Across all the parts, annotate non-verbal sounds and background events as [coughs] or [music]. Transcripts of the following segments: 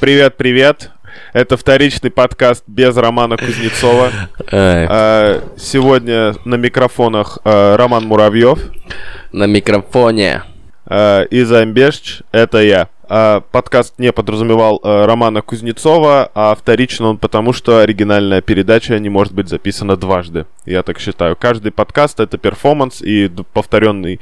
Привет, привет. Это вторичный подкаст без Романа Кузнецова. [laughs] А, Сегодня на микрофонах а, Роман Муравьев на микрофоне. а, и Замбешч. Это я. А, Подкаст не подразумевал а, Романа Кузнецова, а вторичен он потому, что оригинальная передача не может быть записана дважды. Я так считаю. Каждый подкаст это перформанс и повторенный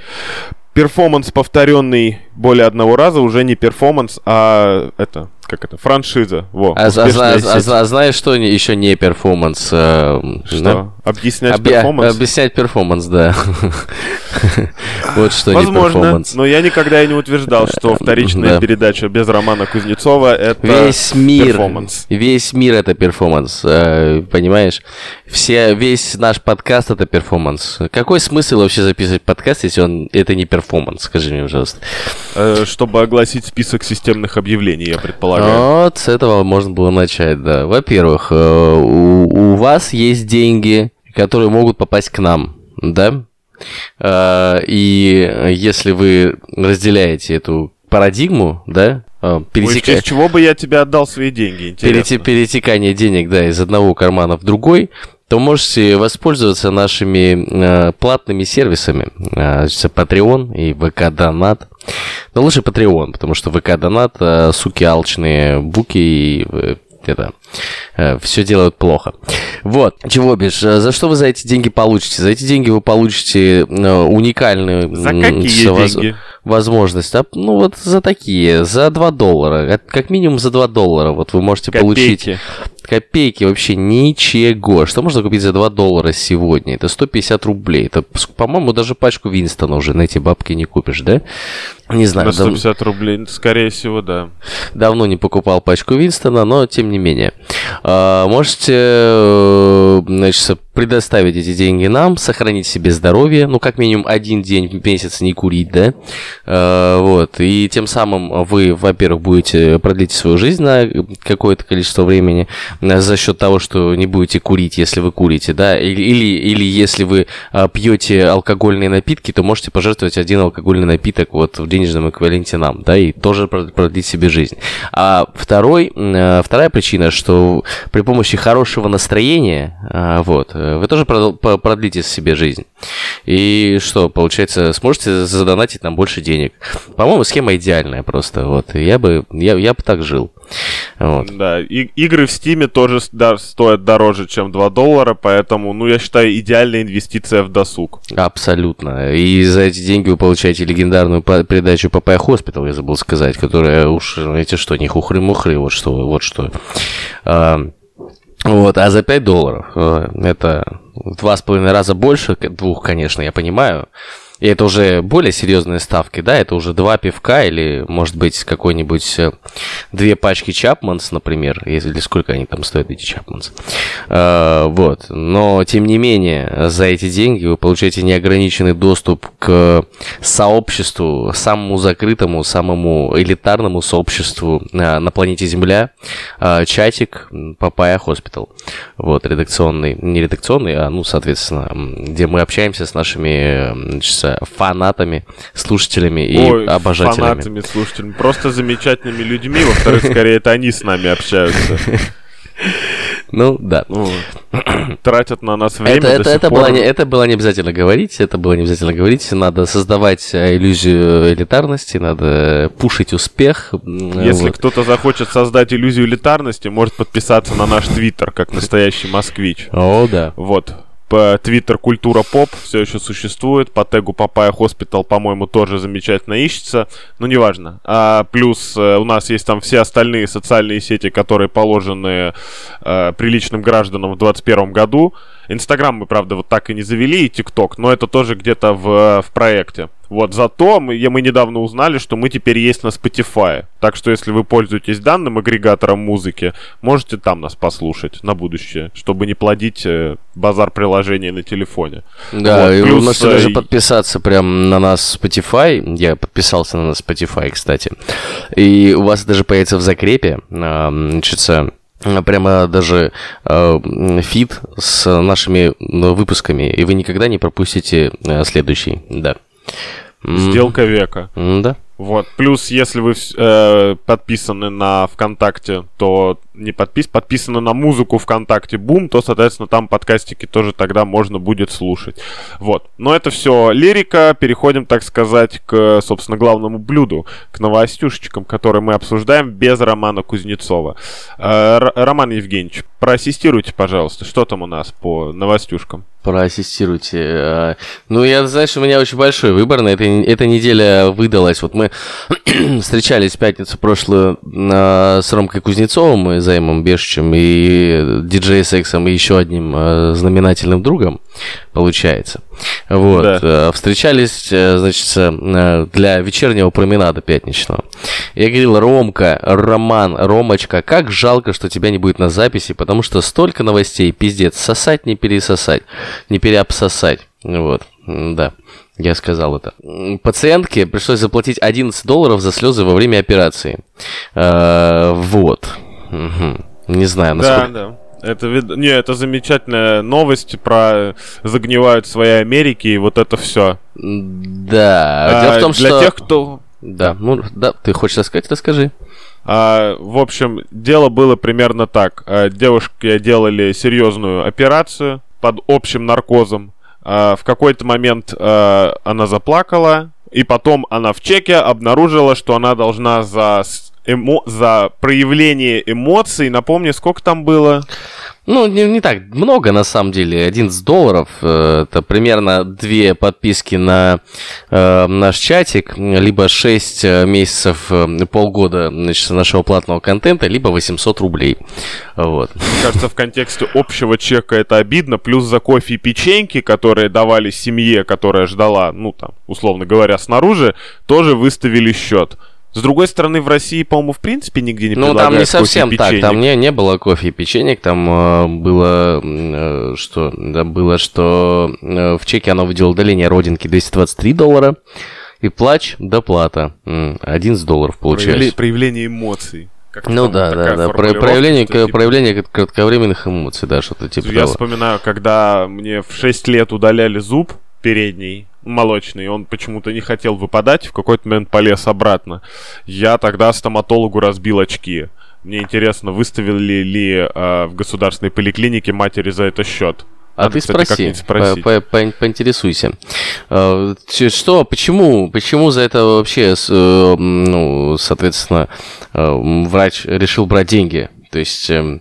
перформанс, повторенный более одного раза, уже не перформанс, а это, как это, франшиза. Во, А, а за- а знаешь, что не- еще не перформанс? э, Что? да? Объяснять Объя- перформанс? Объяснять перформанс, да. [laughs] Вот что не Возможно, перформанс. но я никогда и не утверждал, что вторичная Да. передача без Романа Кузнецова это Весь мир, перформанс. весь мир это перформанс, э, понимаешь? Все, весь наш подкаст это перформанс. Какой смысл вообще записывать подкаст, если он это не перформанс? Скажи мне, пожалуйста. Э, чтобы огласить список системных объявлений, я предполагаю. Вот с этого можно было начать, да. Во-первых, э, у, у вас есть деньги, которые могут попасть к нам, да? Э, И если вы разделяете эту парадигму, да, э, Ой, в пересека- честь чего бы я тебе отдал свои деньги, интересно. перетекание денег, да, из одного кармана в другой, то можете воспользоваться нашими э, платными сервисами. Э, Patreon и VK Донат. Но лучше Patreon, потому что VK Донат, э, суки алчные, буки и это все делают плохо. Вот, чего бишь, э, за что вы за эти деньги получите? За эти деньги вы получите э, уникальную За какие воз- деньги? возможность. А, ну вот за такие, за 2 доллара. Как- минимум за 2 доллара. Вот вы можете получить Копейки. копейки вообще ничего. Что можно купить за 2 доллара сегодня? Это 150 рублей. Это, по-моему, даже пачку Винстона уже на эти бабки не купишь, да? Не знаю, На дав- 150 рублей, скорее всего, да. давно не покупал пачку Винстона, но тем не менее. А, Можете, э, значит, предоставить эти деньги нам, сохранить себе здоровье, ну, как минимум один день в месяц не курить, да? А, Вот, и тем самым вы, во-первых, будете продлить свою жизнь на какое-то количество времени э, за счет того, что не будете курить, если вы курите, да? Или, или, если вы а, пьете алкогольные напитки, то можете пожертвовать один алкогольный напиток вот в денежном эквиваленте нам, да, и тоже прод- продлить себе жизнь. А второй, э, вторая причина, что при помощи хорошего настроения, а, вот, э, вы тоже продлите себе жизнь. И что, получается, сможете задонатить нам больше денег. По-моему, схема идеальная просто, вот. Я бы, я, я бы так жил. Вот. Да, и- игры в Стиме тоже да, стоят дороже, чем 2 доллара, поэтому, ну, я считаю, идеальная инвестиция в досуг. Абсолютно. И за эти деньги вы получаете легендарную передачу Papaya Hospital, я забыл сказать, которая уж, эти что, не хухры-мухры, вот что, вот что. А, вот, а за 5 долларов э, это в два с половиной раза больше, двух, конечно, я понимаю. И это уже более серьезные ставки, да, это уже два пивка или, может быть, какой-нибудь э, две пачки Chapmans, например, если сколько они там стоят, эти Chapmans. Э, вот, но, тем не менее, за эти деньги вы получаете неограниченный доступ к сообществу, самому закрытому, самому элитарному сообществу э, на планете Земля, чатик Papaya Hospital. Вот, редакционный, не редакционный, а, ну, соответственно, где мы общаемся с нашими м, значит, фанатами, слушателями и Ой, обожателями. фанатами, слушателями, просто замечательными людьми. Во-вторых, скорее, это они с нами общаются. [laughs] Ну, да. Ну, тратят на нас время Это, до это, сих это, пор. было не, это было не обязательно говорить, это было не обязательно говорить. Надо создавать э, иллюзию элитарности, надо пушить успех. Если вот. кто-то захочет создать иллюзию элитарности, может подписаться на наш твиттер, как настоящий москвич. О, да. Вот. Твиттер Культура Поп все еще существует. По тегу Papaya Hospital, по-моему, тоже замечательно ищется. Но неважно. А, плюс э, у нас есть там все остальные социальные сети, которые положены э, приличным гражданам в 2021 году. Инстаграм мы, правда, вот так и не завели, и ТикТок, но это тоже где-то в, в проекте. Вот, зато мы, мы недавно узнали, что мы теперь есть на Spotify. Так что, если вы пользуетесь данным агрегатором музыки, можете там нас послушать на будущее, чтобы не плодить э, базар приложений на телефоне. Да, Вот, и плюс, вы можете э, даже и- подписаться прям на нас Spotify. Я подписался на нас Spotify, кстати. И у вас даже появится в закрепе, а, значит, а, прямо даже а, фид с нашими ну, выпусками, и вы никогда не пропустите следующий. Да. Сделка века. Да. Вот. Плюс, если вы э, подписаны на ВКонтакте, то не подпис, подписаны на музыку ВКонтакте Бум, то, соответственно, там подкастики тоже тогда можно будет слушать. Вот. Но это все лирика. Переходим, так сказать, к, собственно, главному блюду, к новостюшечкам, которые мы обсуждаем без Романа Кузнецова. Э, Роман Евгеньевич, проассистируйте, пожалуйста, что там у нас по новостюшкам? Проассистируйте. А, Ну, я, знаешь, у меня очень большой выбор. На этой, эта неделя выдалась. Вот мы [clears throat] встречались в пятницу прошлую а, с Ромкой Кузнецовым и Займом Бешичем и диджей Сексом и еще одним а, знаменательным другом, получается. Вот. Да. Встречались, э, значит, э, для вечернего променада пятничного. Я говорил, Ромка, Роман, Ромочка, как жалко, что тебя не будет на записи, потому что столько новостей, пиздец, сосать не пересосать, не переобсосать. Вот, да. Я сказал это. Пациентке пришлось заплатить 11 долларов за слезы во время операции. Э, Вот. Не знаю, насколько... Да, да. Это Не, это замечательная новость про загнивают свои Америки и вот это все. Да. Дело в том, для что... тех, кто Да, ну, да, ты хочешь рассказать, расскажи. А, в общем, дело было примерно так. А, Девушке делали серьезную операцию под общим наркозом. А, В какой-то момент а, она заплакала, и потом она в чеке обнаружила, что она должна за, эмо- за проявление эмоций, напомни, сколько там было? Ну, не, не так много, на самом деле. 11 долларов. э, Это примерно две подписки на э, наш чатик, либо 6 месяцев, э, полгода значит, нашего платного контента, либо 800 рублей. Вот. Мне кажется, в контексте общего чека это обидно. Плюс за кофе и печеньки, которые давали семье, которая ждала, ну там, условно говоря, снаружи, тоже выставили счет. С другой стороны, в России, по-моему, в принципе нигде не Ну, там предлагают не совсем так. Там не, не было кофе и печенек. Там э, было э, что? Да, было, что э, в чеке оно выделило удаление родинки 223 доллара. И плач, доплата. М, 11 долларов получается. Проявле- проявление эмоций. Как-то Ну да, да, да. Про- проявление, типа- проявление кратковременных эмоций, да, что-то типа Я того. вспоминаю, когда мне в 6 лет удаляли зуб передний, молочный, он почему-то не хотел выпадать, в какой-то момент полез обратно. Я тогда стоматологу разбил очки. Мне интересно, выставили ли э, в государственной поликлинике матери за это счет. А Надо, ты кстати, спроси, по- по- по- поинтересуйся. Ч- Что, почему, почему за это вообще, э, ну, соответственно, э, врач решил брать деньги? То есть, эм,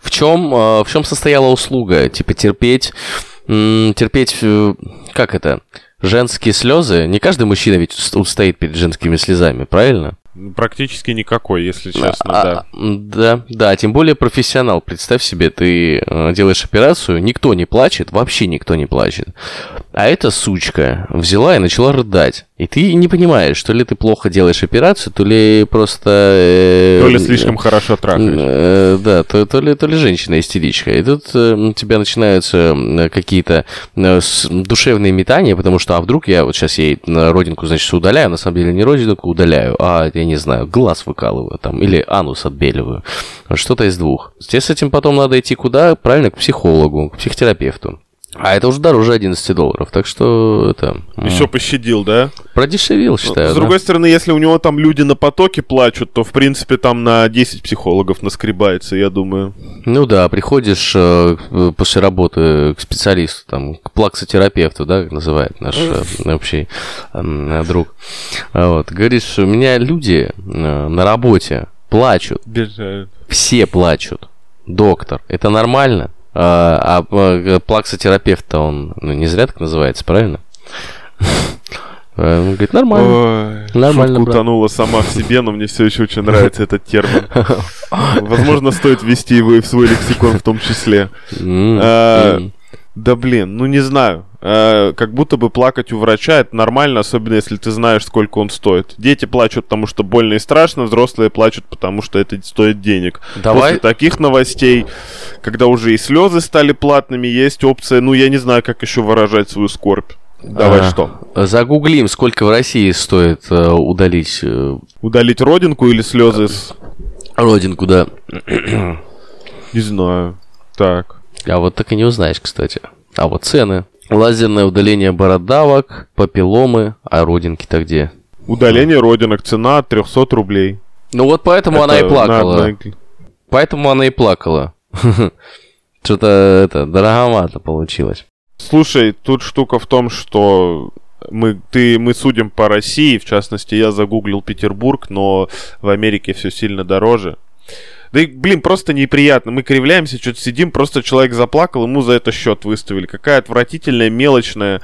в чем, э, в чем состояла услуга? Типа терпеть, терпеть, э, как это? Женские слезы? Не каждый мужчина ведь ус- устоит перед женскими слезами, правильно? Практически никакой, если честно, А, да. да, да, тем более профессионал. Представь себе, ты э, делаешь операцию, никто не плачет, вообще никто не плачет. А эта сучка взяла и начала рыдать. И ты не понимаешь, то ли ты плохо делаешь операцию, то ли просто... э, То ли слишком хорошо трахаешь. Э, да, то, то, ли, то ли женщина истеричка. И тут э, у тебя начинаются э, какие-то э, душевные метания, потому что, а вдруг я вот сейчас ей родинку, значит, удаляю, на самом деле не родинку удаляю, а, я не знаю, глаз выкалываю там, или анус отбеливаю. Что-то из двух. Тебе с этим потом надо идти куда? Правильно, к психологу, к психотерапевту. А это уже дороже 11 долларов, так что это... м, Еще пощадил, да? Продешевил, считаю. С да. другой стороны, если у него там люди на потоке плачут, то, в принципе, там на 10 психологов наскребается, я думаю. Ну да, приходишь э, э, после работы к специалисту, там, к плаксотерапевту, да, как называет наш э, общий э, друг. Вот, говоришь, у меня люди э, на работе плачут, Бежают. все плачут. Доктор, это нормально? А, а э, плаксотерапевт-то он ну, не зря так называется, правильно? [laughs] Э, Он говорит, нормально. Ой, Нормально, шутка брат. утонула сама в себе, но мне все еще очень нравится этот термин. [laughs] Возможно, стоит ввести его и в свой лексикон в том числе. М, А. Да блин, ну не знаю. Э, как будто бы плакать у врача это нормально, особенно если ты знаешь, сколько он стоит. Дети плачут, потому что больно и страшно, взрослые плачут, потому что это стоит денег. Давай. После таких новостей, когда уже и слезы стали платными, есть опция, ну я не знаю, как еще выражать свою скорбь. Давай А, что? Загуглим, сколько в России стоит э, удалить э, Удалить родинку или слезы с... родинку, да. Не знаю. Так. А вот так и не узнаешь, кстати. А вот цены. Лазерное удаление бородавок, папилломы, а родинки-то где? Удаление родинок, цена от 300 рублей. Ну вот поэтому она и Это плакала. на- Поэтому она и плакала. [laughs] Что-то это дороговато получилось. Слушай, тут штука в том, что мы, ты, мы судим по России, в частности, я загуглил Петербург, но в Америке все сильно дороже. Да и, блин, просто неприятно. Мы кривляемся, что-то сидим, просто человек заплакал, ему за это счет выставили. Какая отвратительная, мелочная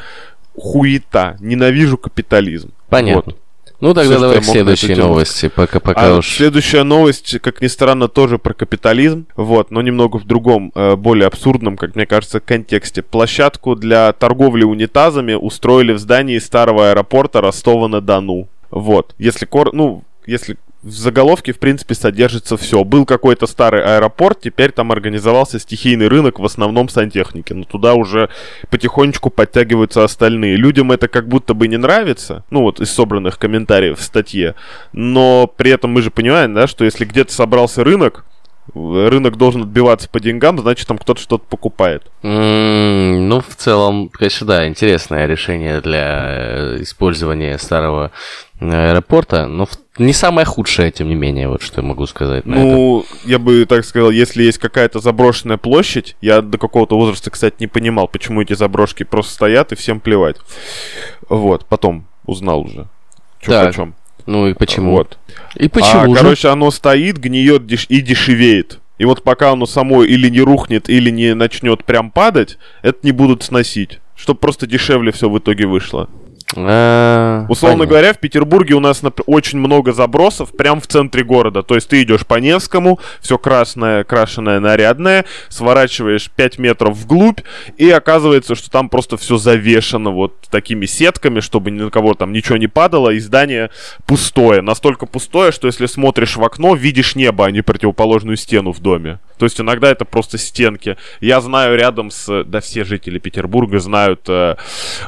хуета. Ненавижу капитализм. Понятно. Вот. Ну тогда что давай к следующей тему новости, пока, пока А уж. следующая новость, как ни странно, тоже про капитализм, вот, но немного в другом, э, более абсурдном, как мне кажется, контексте. Площадку для торговли унитазами устроили в здании старого аэропорта Ростова-на-Дону. Вот, если кор... ну, если в заголовке, в принципе, содержится все. Был какой-то старый аэропорт, теперь там организовался стихийный рынок, в основном сантехники. Но туда уже потихонечку подтягиваются остальные. Людям это как будто бы не нравится, ну вот из собранных комментариев в статье. Но при этом мы же понимаем, да, что если где-то собрался рынок, рынок должен отбиваться по деньгам, значит там кто-то что-то покупает. Ну, в целом, конечно, да, интересное решение для э, использования старого э, аэропорта, но в- не самое худшее, тем не менее, вот что я могу сказать на это. Ну, я бы так сказал, если есть какая-то заброшенная площадь, я до какого-то возраста, кстати, не понимал, почему эти заброшки просто стоят и всем плевать. Вот, потом узнал уже. Чё Так, почем. Ну и почему? Вот. И почему а, же? короче, оно стоит, гниет деш- и дешевеет. И вот пока оно само или не рухнет, или не начнет прям падать, это не будут сносить. Чтобы просто дешевле все в итоге вышло. А, Условно понятно. говоря, в Петербурге у нас очень много забросов прямо в центре города. То есть ты идешь по Невскому, все красное, крашеное, нарядное, сворачиваешь 5 метров вглубь, и оказывается, что там просто все завешено вот такими сетками, чтобы ни на кого там ничего не падало, и здание пустое. Настолько пустое, что если смотришь в окно, видишь небо, а не противоположную стену в доме. То есть иногда это просто стенки. Я знаю рядом с... Да все жители Петербурга знают э,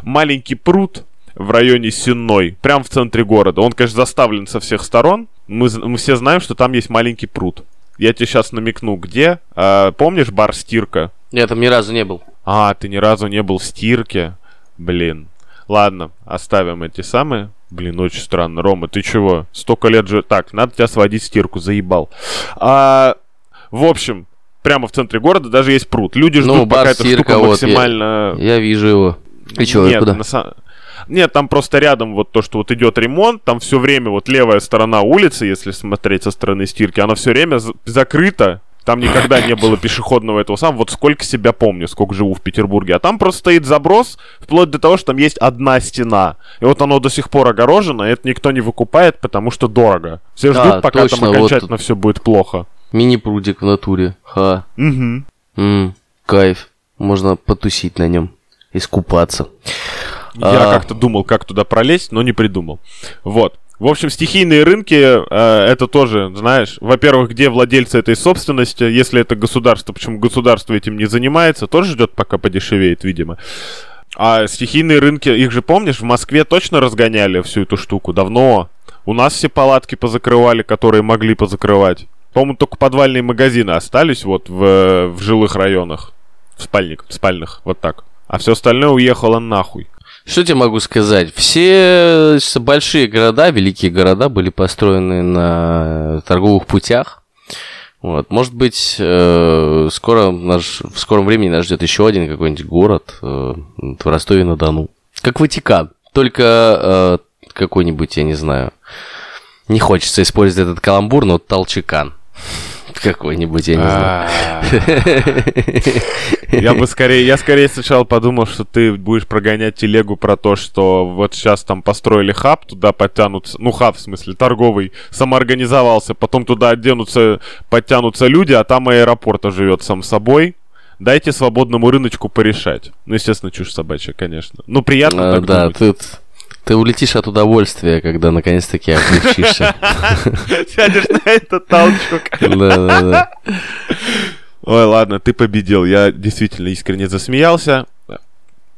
маленький пруд, в районе Сенной, прям в центре города. Он, конечно, заставлен со всех сторон. Мы, мы все знаем, что там есть маленький пруд. Я тебе сейчас намекну, где. А, помнишь бар Стирка? Я там ни разу не был. А, ты ни разу не был в Стирке? Блин. Ладно, оставим эти самые. Блин, очень странно. Рома, ты чего? Столько лет же... Так, надо тебя сводить в стирку, заебал. А, в общем, прямо в центре города даже есть пруд. Люди ждут, Ну, бар пока эта «Стирка», штука вот, я- максимально... Я вижу его. И и Нет, куда? на Нет, там просто рядом вот то, что вот идет ремонт, там все время вот левая сторона улицы, если смотреть со стороны стирки, она все время закрыта. Там никогда не было пешеходного этого самого. Вот сколько себя помню, сколько живу в Петербурге. А там просто стоит заброс, вплоть до того, что там есть одна стена. И вот оно до сих пор огорожено, и это никто не выкупает, потому что дорого. Все ждут, пока точно, там вот окончательно все будет плохо. Мини-прудик в натуре. Ха. Угу. М, кайф. Можно потусить на нем. Искупаться. Я А. как-то думал, как туда пролезть, но не придумал. Вот. В общем, стихийные рынки, э, это тоже, знаешь, во-первых, где владельцы этой собственности, если это государство, почему государство этим не занимается, тоже ждет, пока подешевеет, видимо. А стихийные рынки, их же помнишь, в Москве точно разгоняли всю эту штуку давно. У нас все палатки позакрывали, которые могли позакрывать. По-моему, только подвальные магазины остались вот в, в жилых районах. В спальник, в спальных, вот так. А все остальное уехало нахуй. Что тебе могу сказать? Все с- большие города, великие города были построены на торговых путях. Вот. Может быть, э, скоро наш, в скором времени нас ждет еще один какой-нибудь город э, в Ростове-на-Дону. Как Ватикан. Только э, какой-нибудь, я не знаю. Не хочется использовать этот каламбур, но Толчекан. Какой-нибудь, я не знаю. Я бы скорее, я скорее сначала подумал, что ты будешь прогонять телегу про то, что вот сейчас там построили хаб, туда подтянутся, ну хаб в смысле торговый, самоорганизовался, потом туда оденутся, подтянутся люди, а там аэропорт живет сам собой. дайте свободному рыночку порешать. Ну, естественно, чушь собачья, конечно. Ну, приятно А, так да, думать. ты, ты улетишь от удовольствия, когда наконец-таки облегчишься. [laughs] Сядешь на этот толчок. Да-да-да. Ой, ладно, ты победил. Я действительно искренне засмеялся.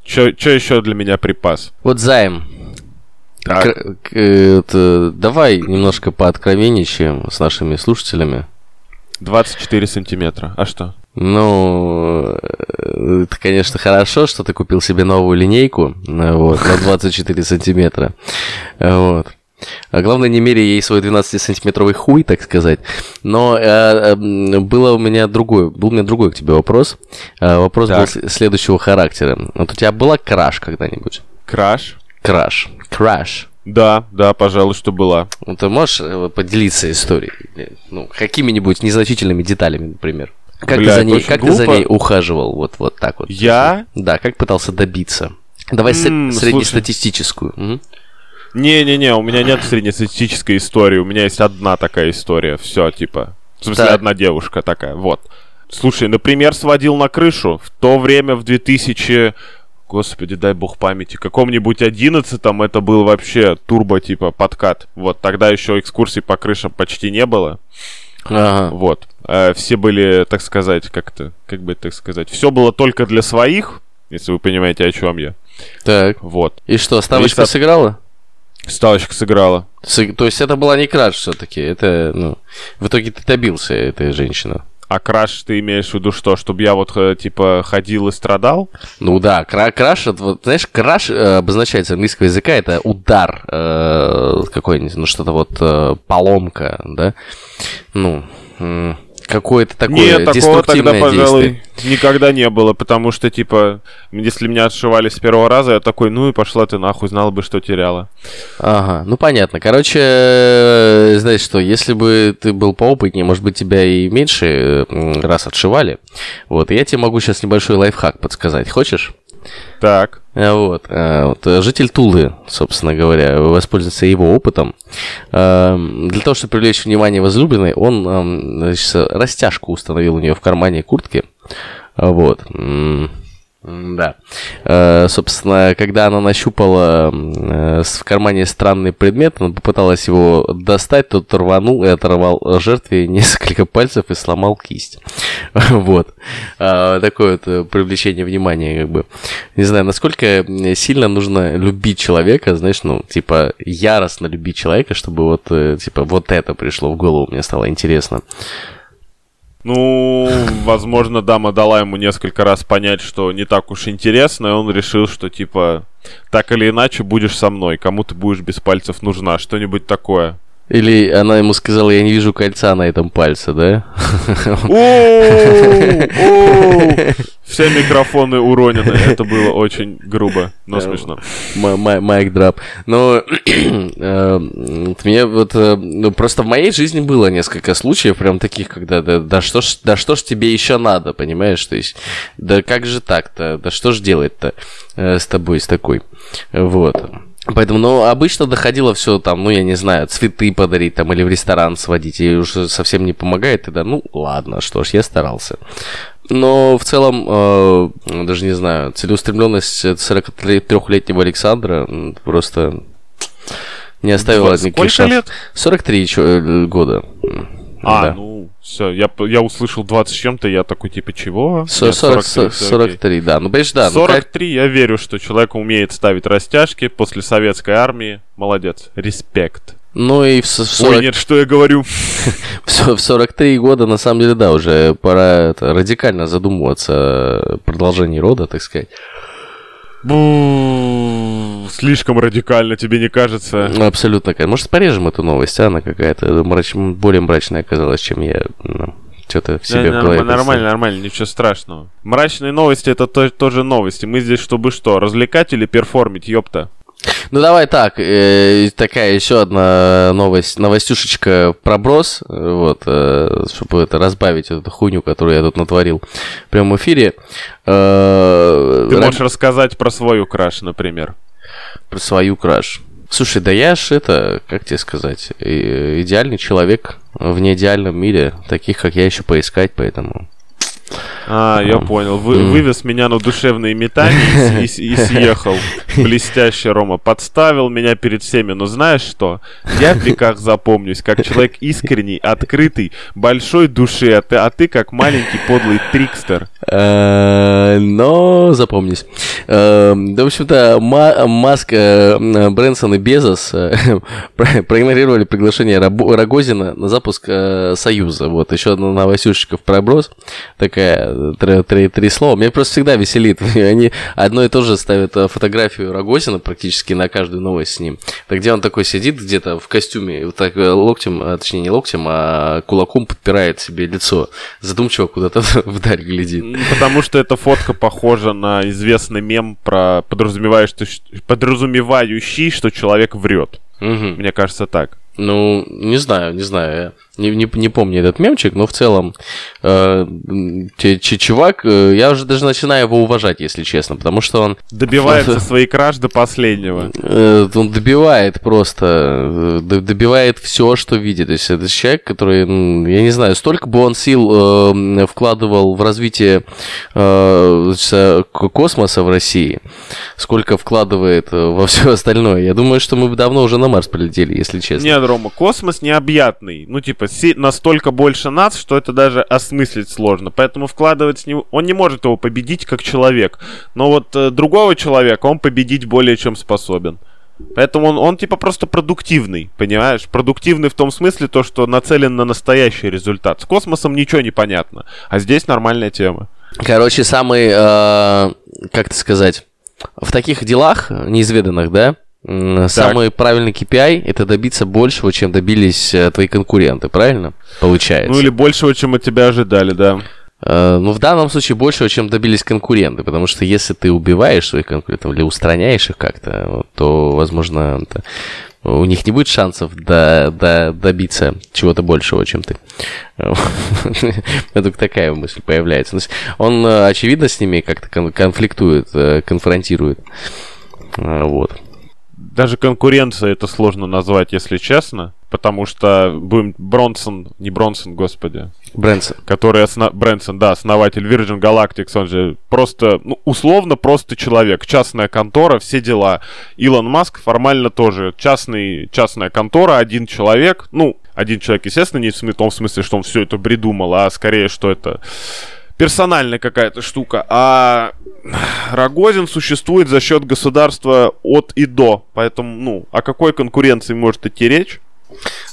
Что еще для меня припас? Вот займ. Так. К- к- это, давай немножко пооткровенничаем с нашими слушателями. 24 сантиметра. А что? Ну, э, это, конечно, хорошо, что ты купил себе новую линейку э, вот, на [laughs] 24 сантиметра. Э, Вот. А главное, не меряй ей свой 12-сантиметровый хуй, так сказать. Но э, э, м, было у меня другой, был у меня другой к тебе вопрос. Э, вопрос был Так. с- следующего характера. Вот у тебя была краш когда-нибудь? Краш? Краш. Краш. Да, да, пожалуй, что была. Ну, ты можешь поделиться историей? Ну, какими-нибудь незначительными деталями, например. Как, Бля, ты, за ней, как ты за глупо. ней ухаживал? Вот, вот так вот. Я? Да, как пытался добиться? Давай М, среднестатистическую. Не-не-не, у меня нет среднестатистической истории. У меня есть одна такая история. Все, типа. В смысле, Так. одна девушка такая. Вот. Слушай, например, сводил на крышу. В то время, в 2000... Господи, дай бог памяти. Каком-нибудь одиннадцатом это был вообще турбо, типа, подкат. Вот, тогда еще экскурсий по крышам почти не было. Ага. Вот. Э, все были, так сказать, как-то, как бы так сказать, все было только для своих, если вы понимаете, о чем я. Так. Вот. И что, ставочка от- сыграла? Ставочка сыграла. Сы- То есть это была не краш все-таки. Это, ну, в итоге ты добился этой женщины. А краш ты имеешь в виду что? Чтобы я вот, э, типа, ходил и страдал? Ну да, кра- краш, это вот, знаешь, краш э, обозначает с английского языка, это удар э, какой-нибудь, ну что-то вот э, поломка, да? Ну, какое-то такое Нет, такого тогда, пожалуй, действие. никогда не было, потому что, типа, если меня отшивали с первого раза, я такой, ну и пошла ты нахуй, знала бы, что теряла. Ага, ну понятно. Короче, э, знаешь что, если бы ты был поопытнее, может быть, тебя и меньше э, раз отшивали. Вот, я тебе могу сейчас небольшой лайфхак подсказать. Хочешь? Так, А, Вот, а, вот, э, житель Тулы, собственно говоря, воспользуется его опытом. Эм, Для того, чтобы привлечь внимание возлюбленной, он значит, растяжку установил у нее в кармане куртки. А, Вот. Да. Э, Собственно, когда она нащупала э, в кармане странный предмет, она попыталась его достать, тот рванул и оторвал жертве несколько пальцев и сломал кисть. [laughs] Вот. А, Такое вот э, привлечение внимания, как бы. Не знаю, насколько сильно нужно любить человека, знаешь, ну, типа, яростно любить человека, чтобы вот, э, типа, вот это пришло в голову, мне стало интересно. Ну, возможно, дама дала ему несколько раз понять, что не так уж интересно, и он решил, что, типа, так или иначе будешь со мной, кому ты будешь без пальцев нужна, что-нибудь такое. Или она ему сказала, я не вижу кольца на этом пальце, да? Все микрофоны уронены. Это было очень грубо, но Да. смешно. Майк драп. Но э, мне вот э, ну, просто в моей жизни было несколько случаев прям таких, когда да, что ж, да что ж тебе еще надо, понимаешь? То есть, да как же так-то, да что ж делать-то э, с тобой, с такой, вот. Поэтому, ну, обычно доходило все там, ну, я не знаю, цветы подарить там или в ресторан сводить, и уже совсем не помогает, тогда, ну, ладно, что ж, я старался. Но в целом, э, даже не знаю, целеустремленность 43-летнего Александра просто не оставила Вот никаких Сколько шансов. лет? 43 чё- э, года. А, да. ну, все, я, я услышал 20 с чем-то, я такой, типа, чего? Со- Нет, 40 43, всё окей. 43, да. Ну, понимаешь, да. ну, 43, я верю, что человек умеет ставить растяжки после советской армии. Молодец. Респект. Ну и в, с- в Ой, 40 нет, что я говорю? [laughs] В 43 года, на самом деле, да, уже пора это, радикально задумываться о продолжении рода, так сказать. Бу, Слишком радикально, тебе не кажется? Ну, Абсолютно. Может, порежем эту новость, а? Она какая-то мрач- более мрачная оказалась, чем я ну, что-то в себе Да, в голове норм- нормально, нормально, ничего страшного. Мрачные новости это то- тоже новости. Мы здесь чтобы что, развлекать или перформить, ёпта? Ну, давай так. э, такая еще одна новость. Новостюшечка проброс. э, Вот, э, чтобы это разбавить эту хуйню, которую я тут натворил в прямом эфире. Э, Ты можешь рассказать про свою краш, например. про свою краш. Слушай, да я ж это, как тебе сказать, и- идеальный человек в неидеальном мире. Таких, как я, еще поискать, поэтому... А, я понял. Вы, вывез меня на душевные метания и, и, и съехал. Блестяще, Рома. Подставил меня перед всеми. Но знаешь что? Я в веках запомнюсь, как человек искренний, открытый, большой души, а ты, а ты как маленький подлый трикстер. Э, но запомнись. Э, да, в общем-то, Маск, э, Брэнсон и Безос [laughs] проигнорировали приглашение Рогозина на запуск Союза. Вот, еще одна новостюшечка в проброс. Такая, три, три, три слова. Меня просто всегда веселит. [laughs] Они одно и то же ставят фотографию Рогозина практически на каждую новость с ним. Так где он такой сидит где-то в костюме, вот так локтем, точнее не локтем, а кулаком подпирает себе лицо. Задумчиво куда-то [laughs] вдаль глядит. Потому что эта фотка похожа на известный мем про подразумевающий, подразумевающий что человек врет. Угу. Мне кажется так. Ну, не знаю, не знаю. Не, не, не помню этот мемчик, но в целом э, чувак, э, я уже даже начинаю его уважать, если честно, потому что он... Добивается [laughs] своей краж до последнего. Э, он добивает просто, э, добивает все, что видит. То есть это человек, который, я не знаю, столько бы он сил э, вкладывал в развитие э, космоса в России, сколько вкладывает во все остальное. Я думаю, что мы бы давно уже на Марс полетели, если честно. Нет, Рома, космос необъятный. Ну, типа, настолько больше нас, что это даже осмыслить сложно. Поэтому вкладывать с него... Он не может его победить как человек. Но вот э, другого человека он победить более чем способен. Поэтому он, он типа просто продуктивный, понимаешь? Продуктивный в том смысле, то, что нацелен на настоящий результат. С космосом ничего не понятно. А здесь нормальная тема. Короче, самый, э, как это сказать, в таких делах неизведанных, да, Самый правильный KPI это добиться большего, чем добились э, твои конкуренты, правильно? Получается. Ну или большего, чем от тебя ожидали, да. Uh, ну, в данном случае большего, чем добились конкуренты, потому что если ты убиваешь своих конкурентов или устраняешь их как-то, то, возможно, это, у них не будет шансов до, до, добиться чего-то большего, чем ты. [laughs] Это такая мысль появляется. Он, э, очевидно, с ними как-то конфликтует, э, конфронтирует. Вот даже конкуренция это сложно назвать, если честно. Потому что будем Бронсон, не Бронсон, господи. Брэнсон. Который основ... Брэнсон, да, основатель Virgin Galactic, он же просто, ну, условно просто человек. Частная контора, все дела. Илон Маск формально тоже частный, частная контора, один человек. Ну, один человек, естественно, не в том смысле, что он все это придумал, а скорее, что это персональная какая-то штука. А Рогозин существует за счет государства от и до. Поэтому, ну, о какой конкуренции может идти речь?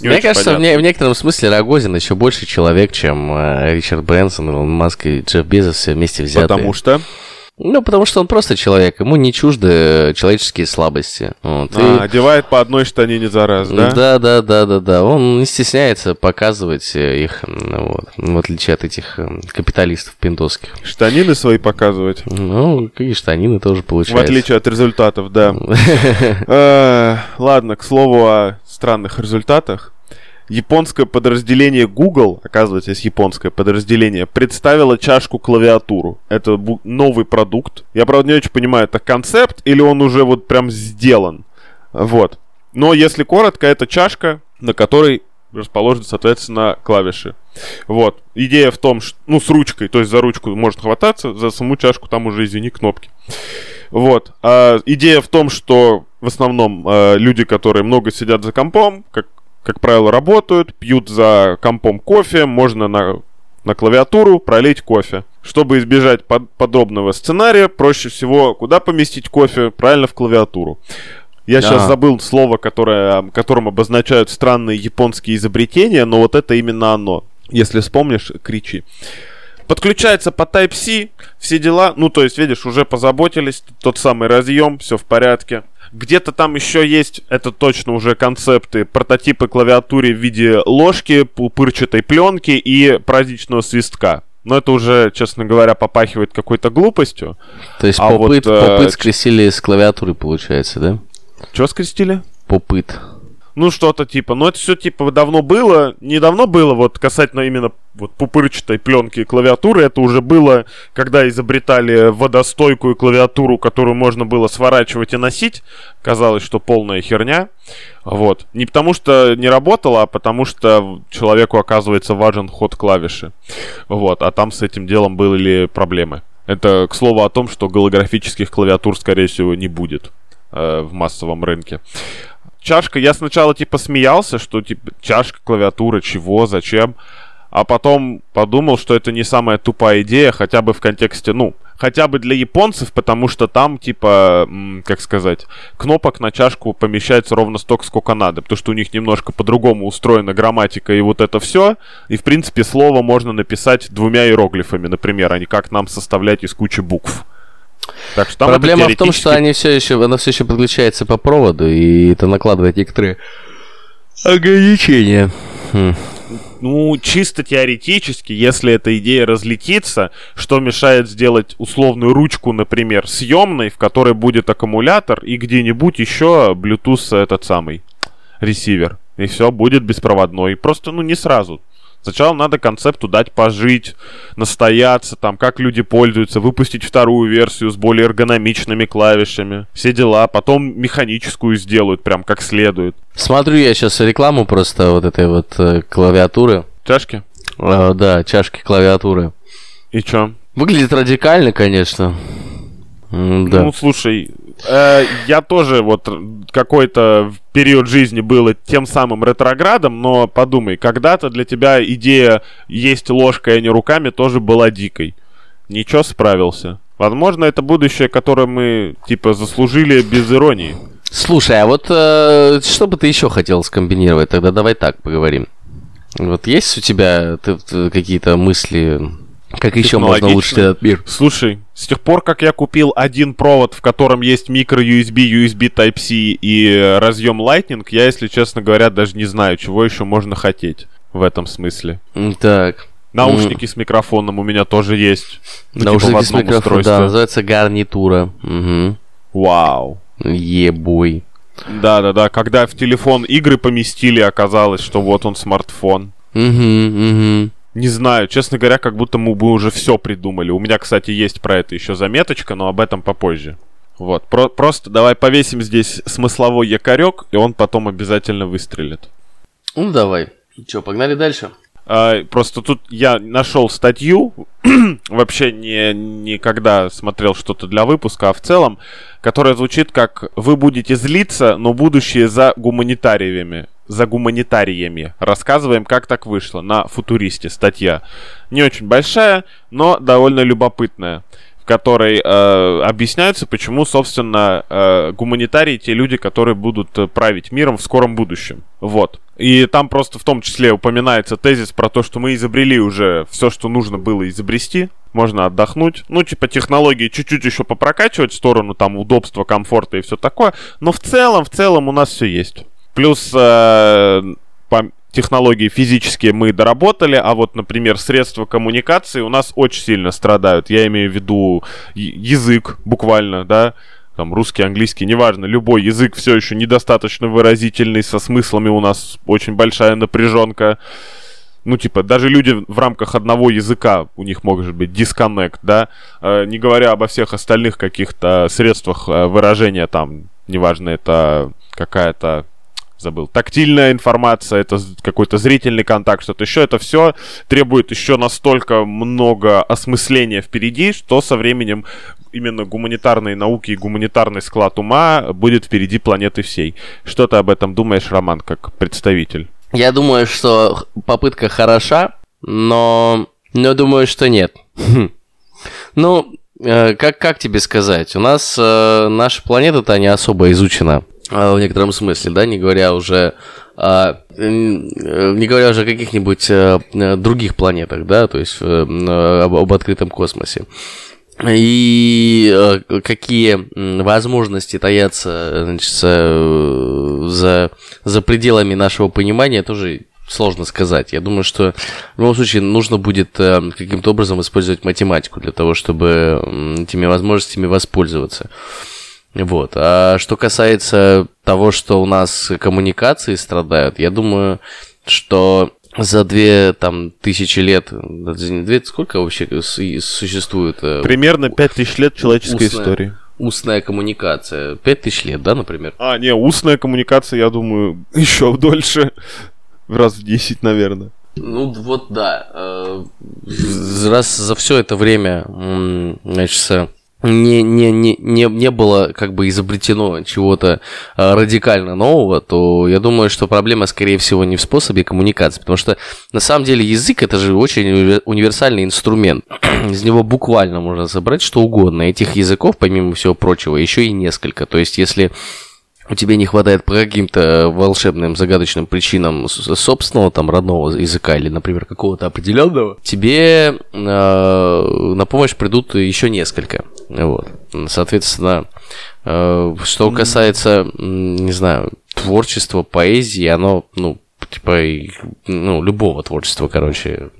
Не Мне кажется, в, не, в некотором смысле Рогозин еще больше человек, чем э, Ричард Брэнсон, Илон Маск и Джефф Безос все вместе взятые. Потому что? Ну, потому что он просто человек, ему не чужды человеческие слабости. Вот. А, и... одевает по одной штанине за раз, да? Да, да, да, да, да. Он не стесняется показывать их, вот, в отличие от этих капиталистов пиндосских. Штанины свои показывать? Ну, какие штанины тоже получается. В отличие от результатов, да. [laughs] Э, ладно, к слову о странных результатах японское подразделение Google, оказывается, есть японское подразделение, представило чашку-клавиатуру. Это новый продукт. Я, правда, не очень понимаю, это концепт или он уже вот прям сделан. Вот. Но если коротко, это чашка, на которой расположены, соответственно, клавиши. Вот. Идея в том, что, ну, с ручкой, то есть за ручку можно хвататься, за саму чашку там уже, извини, кнопки. Вот. А идея в том, что в основном э, люди, которые много сидят за компом, как как правило, работают, пьют за компом кофе, можно на, на клавиатуру пролить кофе. Чтобы избежать под, подобного сценария, проще всего куда поместить кофе? Правильно, в клавиатуру. Я да. сейчас забыл слово, которое, которым обозначают странные японские изобретения, но вот это именно оно. Если вспомнишь, кричи. Подключается по Type-C, все дела. Ну, то есть, видишь, уже позаботились. Тот самый разъем, все в порядке. Где-то там еще есть, это точно уже концепты, прототипы клавиатуры в виде ложки, пупырчатой пленки и праздничного свистка. Но это уже, честно говоря, попахивает какой-то глупостью. То есть а попыт, вот, э, попыт скрестили с клавиатурой, получается, да? Что скрестили? Попыт. Ну что-то типа, но это все типа давно было, недавно было, вот касательно именно вот пупырчатой пленки клавиатуры, это уже было, когда изобретали водостойкую клавиатуру, которую можно было сворачивать и носить, казалось, что полная херня, вот, не потому что не работало, а потому что человеку оказывается важен ход клавиши, вот, а там с этим делом были проблемы. Это, к слову, о том, что голографических клавиатур, скорее всего, не будет э, в массовом рынке чашка, я сначала типа смеялся, что типа чашка, клавиатура, чего, зачем. А потом подумал, что это не самая тупая идея, хотя бы в контексте, ну, хотя бы для японцев, потому что там, типа, как сказать, кнопок на чашку помещается ровно столько, сколько надо, потому что у них немножко по-другому устроена грамматика и вот это все. И, в принципе, слово можно написать двумя иероглифами, например, а не как нам составлять из кучи букв. Так что Проблема теоретически... в том, что они все еще, она все еще подключается по проводу, и это накладывает некоторые ограничения. Хм. Ну, чисто теоретически, если эта идея разлетится, что мешает сделать условную ручку, например, съемной, в которой будет аккумулятор и где-нибудь еще Bluetooth этот самый ресивер. И все будет беспроводной. Просто, ну, не сразу. Сначала надо концепту дать пожить, настояться, там, как люди пользуются, выпустить вторую версию с более эргономичными клавишами, все дела, потом механическую сделают прям как следует. Смотрю я сейчас рекламу просто вот этой вот э, клавиатуры. Чашки? Э, да, чашки клавиатуры. И чё? Выглядит радикально, конечно. Да. Ну, слушай, э, я тоже вот какой-то период жизни был тем самым ретроградом, но подумай, когда-то для тебя идея есть ложкой, а не руками тоже была дикой. Ничего, справился. Возможно, это будущее, которое мы, типа, заслужили без иронии. Слушай, а вот э, что бы ты еще хотел скомбинировать? Тогда давай так поговорим. Вот есть у тебя какие-то мысли как еще можно улучшить этот мир? Слушай, с тех пор, как я купил один провод, в котором есть микро-USB, USB Type-C и разъем Lightning, я, если честно говоря, даже не знаю, чего еще можно хотеть в этом смысле. Так. Наушники mm. с микрофоном у меня тоже есть. Ну, типа Наушники типа с микрофоном, да, называется гарнитура. Угу. Вау. Ебой. Да-да-да, когда в телефон игры поместили, оказалось, что вот он смартфон. Угу, угу. Не знаю, честно говоря, как будто мы бы уже все придумали. У меня, кстати, есть про это еще заметочка, но об этом попозже. Вот, про- просто давай повесим здесь смысловой якорек, и он потом обязательно выстрелит. Ну давай. Че, погнали дальше? А, просто тут я нашел статью, [clears throat] вообще не никогда смотрел что-то для выпуска, а в целом, которая звучит как «Вы будете злиться, но будущее за гуманитариями» за гуманитариями. Рассказываем, как так вышло на футуристе статья. Не очень большая, но довольно любопытная в которой э, объясняется, почему, собственно, э, гуманитарии те люди, которые будут э, править миром в скором будущем. Вот. И там просто в том числе упоминается тезис про то, что мы изобрели уже все, что нужно было изобрести. Можно отдохнуть. Ну, типа, технологии чуть-чуть еще попрокачивать в сторону там удобства, комфорта и все такое. Но в целом, в целом у нас все есть. Плюс э, по технологии физические мы доработали, а вот, например, средства коммуникации у нас очень сильно страдают. Я имею в виду язык, буквально, да, там русский, английский, неважно, любой язык все еще недостаточно выразительный, со смыслами у нас очень большая напряженка. Ну, типа, даже люди в рамках одного языка, у них может быть дисконнект, да, э, не говоря обо всех остальных каких-то средствах э, выражения, там, неважно, это какая-то забыл. Тактильная информация, это какой-то зрительный контакт, что-то еще. Это все требует еще настолько много осмысления впереди, что со временем именно гуманитарные науки и гуманитарный склад ума будет впереди планеты всей. Что ты об этом думаешь, Роман, как представитель? Я думаю, что попытка хороша, но, но думаю, что нет. Ну, э, как, как тебе сказать? У нас э, наша планета-то не особо изучена. А, в некотором смысле, да, не говоря уже а, не говоря уже о каких-нибудь а, других планетах, да, то есть об, об открытом космосе. И какие возможности таятся значит, за, за пределами нашего понимания, тоже сложно сказать. Я думаю, что в любом случае нужно будет каким-то образом использовать математику для того, чтобы этими возможностями воспользоваться. Вот. А что касается того, что у нас коммуникации страдают, я думаю, что за две там тысячи лет, две, сколько вообще существует? э, Примерно 5000 лет человеческой Устная. истории. устная коммуникация? Пять тысяч лет, да, например? А, не, устная коммуникация, я думаю, [laughs] еще дольше. Раз в 10, наверное. Ну вот да. э, Раз за все это время, значит, не, не, не, не, не было как бы изобретено чего-то э, радикально нового, то я думаю, что проблема, скорее всего, не в способе коммуникации, потому что на самом деле язык это же очень уни- универсальный инструмент. [clears throat] Из него буквально можно собрать что угодно. Этих языков, помимо всего прочего, еще и несколько. То есть, если у тебя не хватает по каким-то волшебным, загадочным причинам собственного там родного языка или, например, какого-то определенного, тебе э, на помощь придут еще несколько. Вот. Соответственно, э, что касается, не знаю, творчества, поэзии, оно, ну, типа, ну, любого творчества, короче,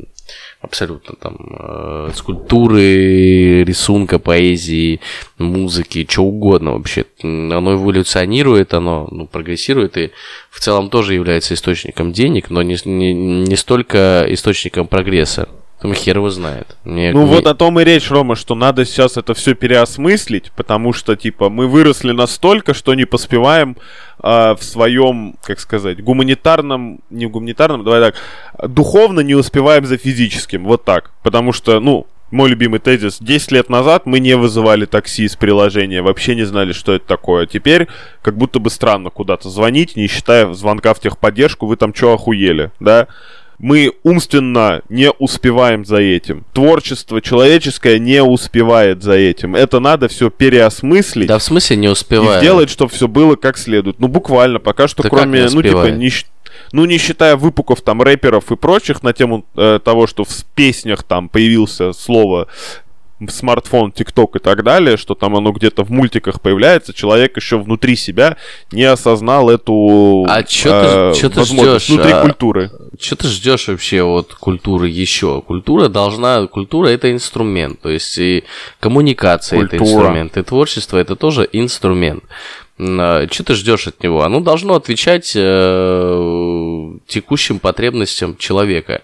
абсолютно там э, скульптуры, рисунка, поэзии, музыки, что угодно вообще. Оно эволюционирует, оно ну, прогрессирует и в целом тоже является источником денег, но не, не, не столько источником прогресса. Там хер его знает. Мне- Ну мне- вот о том и речь, Рома, что надо сейчас это все переосмыслить, потому что, типа, мы выросли настолько, что не поспеваем а, в своем, как сказать, гуманитарном, не гуманитарном, давай так, духовно не успеваем за физическим, вот так. Потому что, ну, мой любимый тезис, 10 лет назад мы не вызывали такси из приложения, вообще не знали, что это такое. Теперь как будто бы странно куда-то звонить, не считая звонка в техподдержку, вы там что охуели, да? Мы умственно не успеваем за этим. Творчество человеческое не успевает за этим. Это надо все переосмыслить Да в смысле не и успеваю. сделать, чтобы все было как следует. Ну, буквально, пока что, Да кроме, ну, типа, успевает? не, ну, не считая выпуков там рэперов и прочих на тему э, того, что в песнях там появился слово смартфон, тикток и так далее, что там оно где-то в мультиках появляется, человек еще внутри себя не осознал эту А чё ты- чё ты ждёшь, внутри а? культуры. Что ты ждешь вообще от культуры еще? Культура должна, культура это инструмент, то есть и коммуникация это инструмент, и творчество это тоже инструмент. Что ты ждешь от него? Оно должно отвечать э, текущим потребностям человека.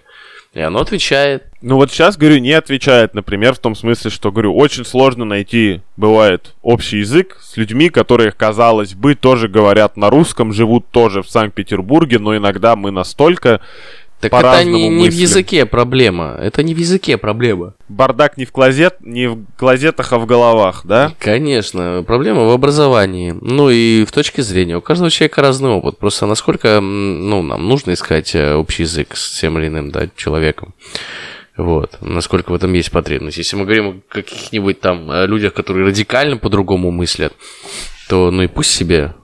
И оно отвечает. Ну вот сейчас, говорю, не отвечает, например, в том смысле, что, говорю, очень сложно найти, бывает, общий язык с людьми, которые, казалось бы, тоже говорят на русском, живут тоже в Санкт-Петербурге, но иногда мы настолько Так это не, не в мыслим. языке проблема. Это не в языке проблема. бардак не в клозет, не в клозетах, а в головах, да? Конечно, проблема в образовании. Ну и в точке зрения. У каждого человека разный опыт. Просто насколько ну, нам нужно искать э, общий язык с тем или иным да, человеком. Вот. Насколько в этом есть потребность. Если мы говорим о каких-нибудь там э, людях, которые радикально по-другому мыслят, то ну и пусть себе,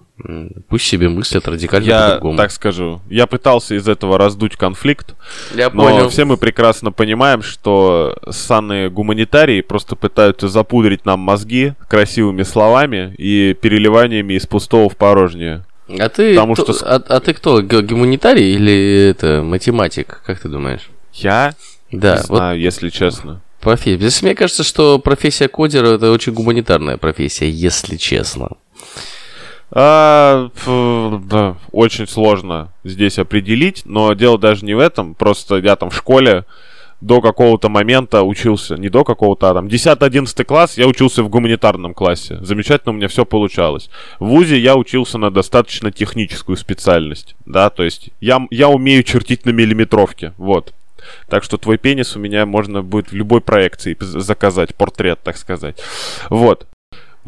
пусть себе мыслят радикально Я по-другому. так скажу, я пытался из этого раздуть конфликт, Я но понял. все мы прекрасно понимаем, что ссаные гуманитарии просто пытаются запудрить нам мозги красивыми словами и переливаниями из пустого в порожнее. А ты, потому кто- что- а, а ты кто, гуманитарий или это математик? Как ты думаешь? Я Да, не вот знаю, если честно. Профессия. Здесь мне кажется, что профессия кодера это очень гуманитарная профессия, если честно. А, фу, да, очень сложно здесь определить, но дело даже не в этом. Просто я там в школе до какого-то момента учился, не до какого-то, а там 10-11 класс, я учился в гуманитарном классе. Замечательно у меня все получалось. В ВУЗе я учился на достаточно техническую специальность, да, то есть я, я умею чертить на миллиметровке, вот. Так что твой пенис у меня можно будет в любой проекции заказать, портрет, так сказать. Вот.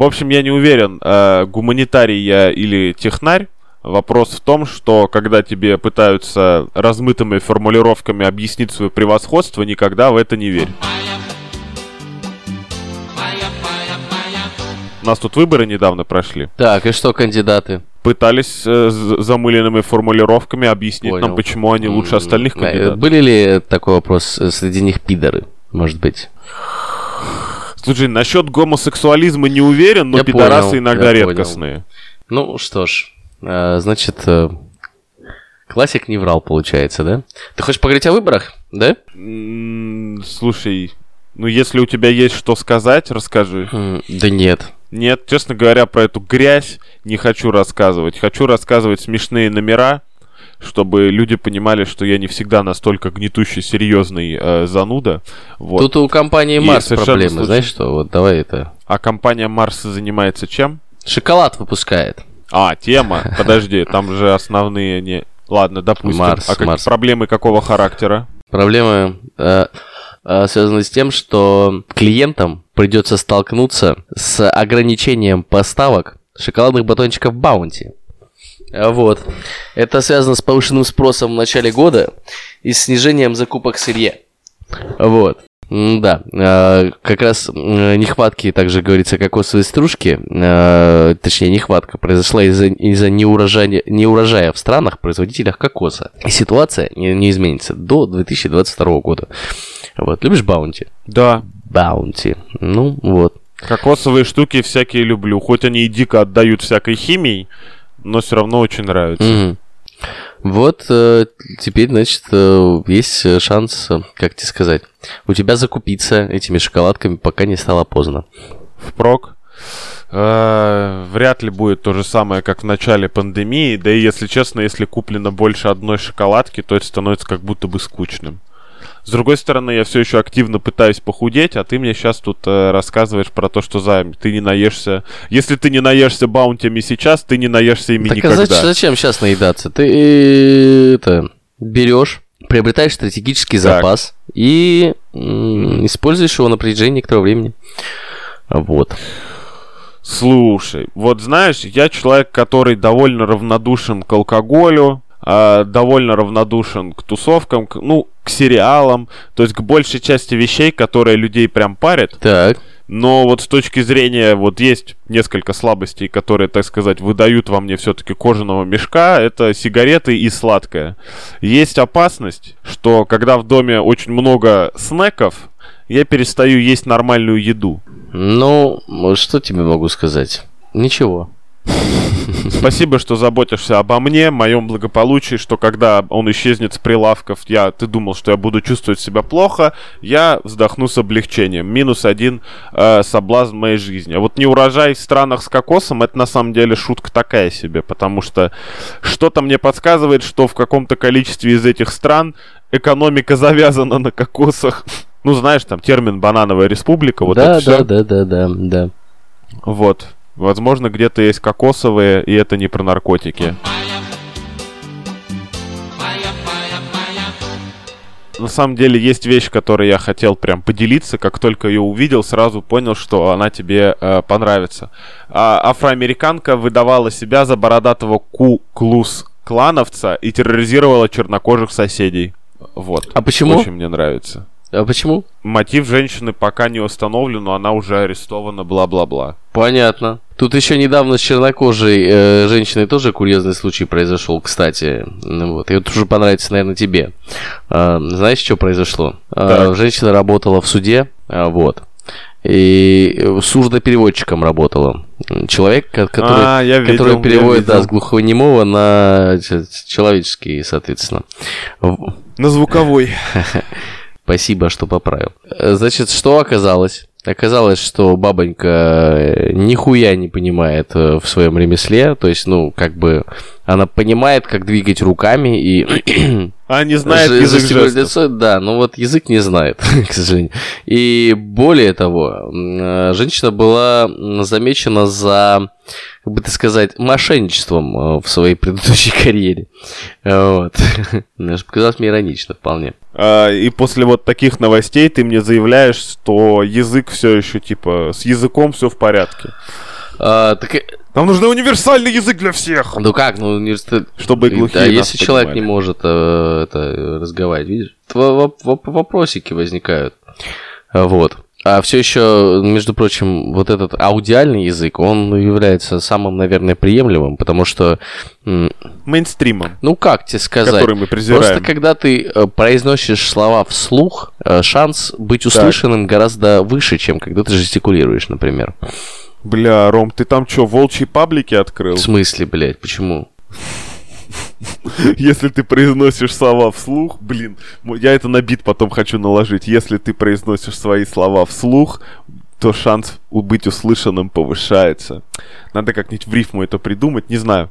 В общем, я не уверен, э, гуманитарий я или технарь. Вопрос в том, что когда тебе пытаются размытыми формулировками объяснить свое превосходство, никогда в это не верь. У нас тут выборы недавно прошли. Так, и что кандидаты? Пытались э, замыленными формулировками объяснить Понял. нам, почему они лучше остальных э, кандидатов. Были ли такой вопрос э, среди них пидоры? Может быть. Слушай, насчет гомосексуализма не уверен, но Я пидорасы понял, иногда я понял. редкостные. Ну что ж, э, значит, э, классик не врал, получается, да? Ты хочешь поговорить о выборах, да? Слушай, ну если у тебя есть что сказать, расскажи. М, Да нет. Нет, честно говоря, про эту грязь не хочу рассказывать. Хочу рассказывать смешные номера, чтобы люди понимали, что я не всегда настолько гнетущий, серьезный э, зануда. Вот. Тут у компании Марс проблемы, случайно. знаешь что? Вот давай это. А компания Марс занимается чем? Шоколад выпускает. А, тема. Подожди, там же основные не... Ладно, допустим. Марс, а как- Марс. проблемы какого характера? Проблемы э, э, связаны с тем, что клиентам придется столкнуться с ограничением поставок шоколадных батончиков Баунти. А Вот. Это связано с повышенным спросом в начале года и снижением закупок сырья. Вот. Да, э, как раз нехватки, также говорится, кокосовой стружки, э, точнее нехватка, произошла из-за из неурожая, неурожая в странах, производителях кокоса. И ситуация не, не изменится до 2022 года. Вот, любишь баунти? Да, Баунти. Ну, вот. кокосовые штуки всякие люблю. Хоть они и дико отдают всякой химией, но все равно очень нравятся. Мгм. Вот, э, теперь, значит, э, есть э, шанс, как тебе сказать, у тебя закупиться этими шоколадками, пока не стало поздно. Впрок. Э, Вряд ли будет то же самое, как в начале пандемии. Да и, если честно, если куплено больше одной шоколадки, то это становится как будто бы скучным. С другой стороны, я все еще активно пытаюсь похудеть, а ты мне сейчас тут э, рассказываешь про то, что за ты не наешься. Если ты не наешься баунтями сейчас, ты не наешься ими так никогда. а зач- зачем сейчас наедаться? Ты э, это берешь, приобретаешь стратегический Так. запас и м, используешь его на протяжении некоторого времени. Вот. Слушай, вот знаешь, я человек, который довольно равнодушен к алкоголю, а, довольно равнодушен к тусовкам, к- ну, к сериалам, то есть к большей части вещей, которые людей прям парят. Так. Но вот с точки зрения, вот есть несколько слабостей, которые, так сказать, выдают во мне все-таки кожаного мешка, это сигареты и сладкое. Есть опасность, что когда в доме очень много снеков, я перестаю есть нормальную еду. Ну, что тебе могу сказать? Ничего. Спасибо, что заботишься обо мне, моем благополучии, что когда он исчезнет с прилавков, я, ты думал, что я буду чувствовать себя плохо, я вздохну с облегчением. Минус один э, соблазн моей жизни. А вот не урожай в странах с кокосом, это на самом деле шутка такая себе, потому что что-то мне подсказывает, что в каком-то количестве из этих стран экономика завязана на кокосах. Ну, знаешь, там термин «банановая республика», вот да, это всё. да, да, да, да, да. Вот. Возможно, где-то есть кокосовые, и это не про наркотики. На самом деле есть вещь, которой я хотел прям поделиться. Как только ее увидел, сразу понял, что она тебе э, понравится. А, афроамериканка выдавала себя за бородатого ку-клус клановца и терроризировала чернокожих соседей. Вот. А почему? Очень мне нравится. А почему? Мотив женщины пока не установлен, но она уже арестована, бла-бла-бла. Понятно. Тут еще недавно с чернокожей э, женщиной тоже курьезный случай произошел, кстати. Ну Вот. И это уже понравится, наверное, тебе. А, знаешь, что произошло? Так. женщина работала в суде, а, вот. И сурдопереводчиком работала. Человек, ко- который, А, я видел, который я переводит да, видел. с глухонемого на человеческий, соответственно. На звуковой. [laughs] Спасибо, что поправил. Э, Значит, что оказалось? Оказалось, что бабонька э, нихуя не понимает э, в своем ремесле. То есть, ну, как бы она понимает, как двигать руками и А не знает Ж- язык жестов. лицо, да, но вот язык не знает, [laughs] к сожалению. И более того, женщина была замечена за, как бы так сказать, мошенничеством э, в своей предыдущей [laughs] карьере. Вот. [laughs] Мне же показалось мне иронично вполне. А, и после вот таких новостей ты мне заявляешь, что язык все еще типа с языком все в порядке. А, так, э, Нам нужен универсальный язык для всех, ну как, ну университет... чтобы и глухие Да, нас если человек не понимали. может э, это, э, разговаривать, видишь, вопросики возникают. А, Вот. А все еще, между прочим, вот этот аудиальный язык, он является самым, наверное, приемлемым, потому что, мейнстримом, ну как тебе сказать, который мы презираем. просто когда ты э, произносишь слова вслух, э, шанс быть услышанным гораздо выше, чем когда ты жестикулируешь, например. Бля, Ром, ты там что, волчьи паблики открыл? В смысле, блядь, почему? [laughs] Если ты произносишь слова вслух, блин, я это на бит потом хочу наложить. Если ты произносишь свои слова вслух, то шанс быть услышанным повышается. Надо как-нибудь в рифму это придумать, не знаю.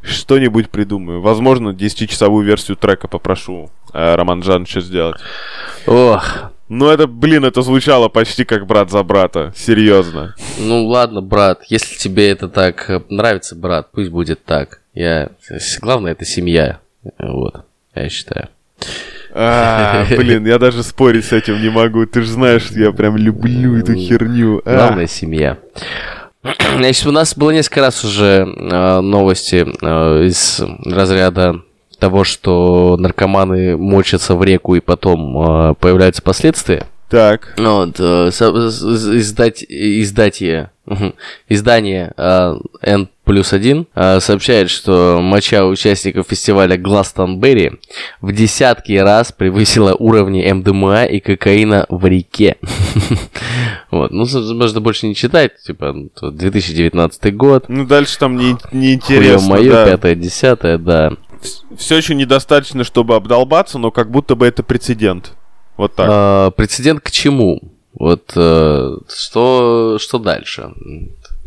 Что-нибудь придумаю. Возможно, 10-часовую версию трека попрошу э, Роман Жановича сделать. Ох, Ну это, блин, это звучало почти как брат за брата. Серьезно. ну ладно, брат, если тебе это так э, нравится, брат, пусть будет так. Я... Главное, это семья. Вот, я считаю. А, [laughs] блин, я даже спорить с этим не могу. Ты же знаешь, что я прям люблю эту херню. А. Главное, семья. [clears throat] Значит, у нас было несколько раз уже э, новости э, из разряда того, что наркоманы мочатся в реку и потом э, появляются последствия. Так. Вот, э, со- с- издать, издатие, мгм, издание э, N плюс один э, сообщает, что моча участников фестиваля Гластонберри в десятки раз превысила уровни МДМА и кокаина в реке. [laughs] Вот, ну, можно больше не читать, типа, ну, то 2019 год, Ну, дальше там не, хуё неинтересно, моё, да. пятое, десятое, да. Все еще недостаточно, чтобы обдолбаться, но как будто бы это прецедент. Вот так. А, прецедент к чему? Вот э, что, что дальше?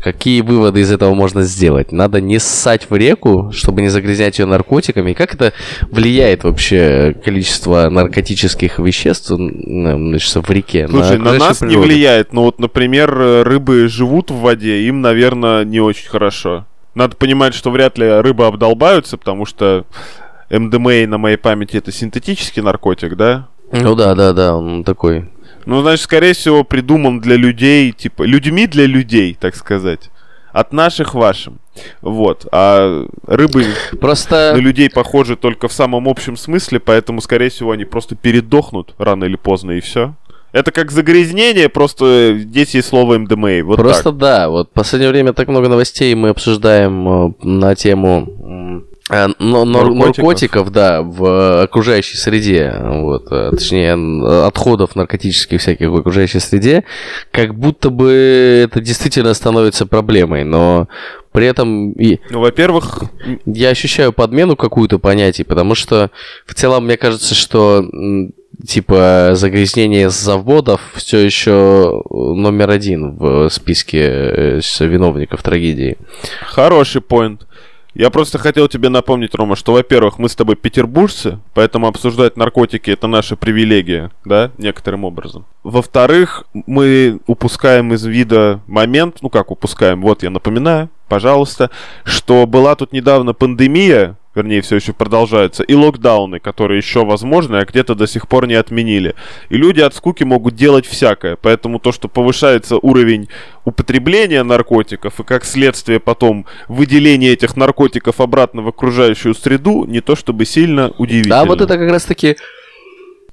Какие выводы из этого можно сделать? Надо не ссать в реку, чтобы не загрязнять ее наркотиками. Как это влияет вообще количество наркотических веществ значит, в реке? Слушай, на, окружающую нас не природу? влияет, но вот, например, рыбы живут в воде, им, наверное, не очень хорошо. Надо понимать, что вряд ли рыбы обдолбаются, потому что МДМА на моей памяти это синтетический наркотик, да? Ну да, да, да, он такой. Ну, значит, скорее всего, придуман для людей, типа, людьми для людей, так сказать. От наших вашим. Вот. А рыбы Просто... на людей похожи только в самом общем смысле, поэтому, скорее всего, они просто передохнут рано или поздно, и все. Это как загрязнение, просто здесь есть слово МДМА. Вот Просто так. да, вот в последнее время так много новостей мы обсуждаем э, на тему э, но- нор- Наркотиков. наркотиков, да, в окружающей среде, вот, э, точнее, отходов наркотических всяких в окружающей среде, как будто бы это действительно становится проблемой, но при этом и Ну, во-первых, я ощущаю подмену какую-то понятий, потому что в целом мне кажется, что типа загрязнение заводов все еще номер один в списке э, виновников трагедии. хороший поинт. Я просто хотел тебе напомнить, Рома, что, во-первых, мы с тобой петербуржцы, поэтому обсуждать наркотики это наша привилегия, да, некоторым образом. Во-вторых, мы упускаем из вида момент, ну как упускаем, вот я напоминаю, пожалуйста, что была тут недавно пандемия, вернее, все еще продолжается, и локдауны, которые еще возможны, а где-то до сих пор не отменили. И люди от скуки могут делать всякое, поэтому то, что повышается уровень употребления наркотиков и как следствие потом выделение этих наркотиков обратно в окружающую среду, не то чтобы сильно удивительно. Да, вот это как раз таки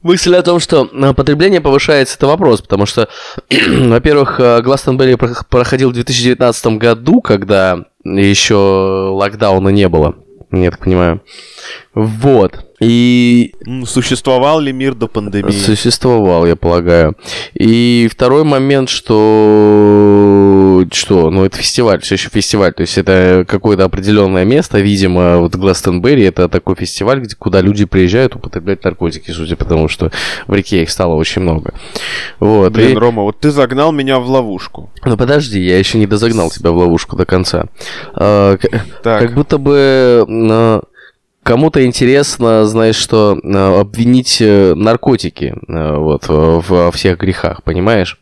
мысль о том, что э, потребление повышается, это вопрос, потому что, [clears throat] во-первых, э, Гластонберри про- проходил в 2019 году, когда еще локдауна не было, так понимаю. Вот. И Существовал ли мир до пандемии? Существовал, я полагаю. И второй момент, что... Что? Ну, это фестиваль, все еще фестиваль. То есть это какое-то определенное место, видимо, вот Гластенберри это такой фестиваль, где, куда люди приезжают употреблять наркотики, судя по тому, что в реке их стало очень много. Вот. Блин, и- Рома, вот ты загнал меня в ловушку. Ну подожди, я еще не дозагнал тебя в ловушку до конца. А, Так. Как будто бы э, кому-то интересно, знаешь, что э, обвинить э, наркотики э, вот во всех грехах, понимаешь?